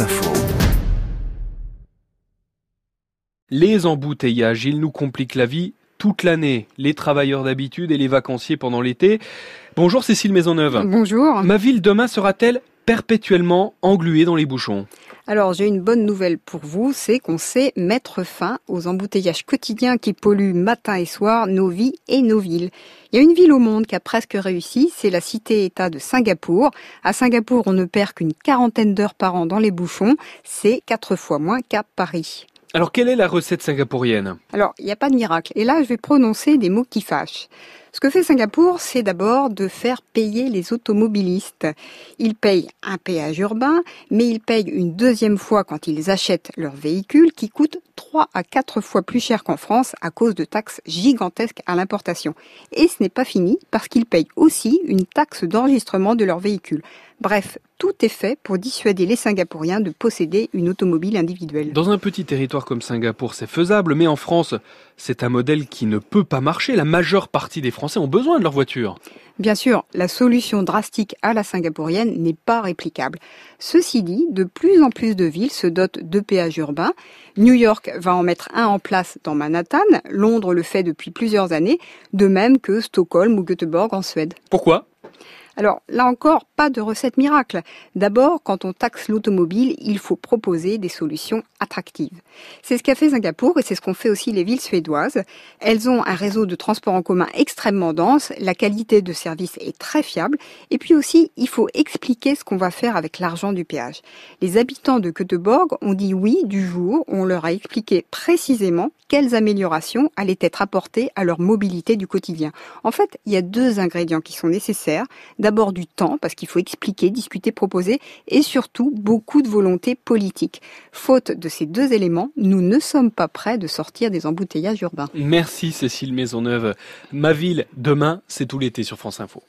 Info. Les embouteillages, ils nous compliquent la vie toute l'année, les travailleurs d'habitude et les vacanciers pendant l'été. Bonjour Cécile Maisonneuve. Bonjour. Ma ville demain sera-t-elle perpétuellement engluée dans les bouchons? Alors j'ai une bonne nouvelle pour vous, c'est qu'on sait mettre fin aux embouteillages quotidiens qui polluent matin et soir nos vies et nos villes. Il y a une ville au monde qui a presque réussi, c'est la cité-État de Singapour. À Singapour, on ne perd qu'une quarantaine d'heures par an dans les bouchons, c'est quatre fois moins qu'à Paris. Alors quelle est la recette singapourienne? Alors, il n'y a pas de miracle. Et là, je vais prononcer des mots qui fâchent. Ce que fait Singapour, c'est d'abord de faire payer les automobilistes. Ils payent un péage urbain, mais ils payent une deuxième fois quand ils achètent leur véhicule qui coûte 3 à 4 fois plus cher qu'en France à cause de taxes gigantesques à l'importation. Et ce n'est pas fini parce qu'ils payent aussi une taxe d'enregistrement de leur véhicule. Bref, tout est fait pour dissuader les Singapouriens de posséder une automobile individuelle. Dans un petit territoire comme Singapour, c'est faisable, mais en France, c'est un modèle qui ne peut pas marcher. La majeure partie des Français ont besoin de leur voiture. Bien sûr, la solution drastique à la singapourienne n'est pas réplicable. Ceci dit, de plus en plus de villes se dotent de péages urbains. New York va en mettre un en place dans Manhattan, Londres le fait depuis plusieurs années, de même que Stockholm ou Göteborg en Suède. Pourquoi? Alors là encore, pas de recette miracle. D'abord, quand on taxe l'automobile, il faut proposer des solutions attractives. C'est ce qu'a fait Singapour et c'est ce qu'ont fait aussi les villes suédoises. Elles ont un réseau de transport en commun extrêmement dense, la qualité de service est très fiable et puis aussi, il faut expliquer ce qu'on va faire avec l'argent du péage. Les habitants de Göteborg ont dit oui du jour on leur a expliqué précisément quelles améliorations allaient être apportées à leur mobilité du quotidien. En fait, il y a deux ingrédients qui sont nécessaires D'abord du temps, parce qu'il faut expliquer, discuter, proposer, et surtout beaucoup de volonté politique. Faute de ces deux éléments, nous ne sommes pas prêts de sortir des embouteillages urbains. Merci Cécile Maisonneuve. Ma ville, demain, c'est tout l'été sur France Info.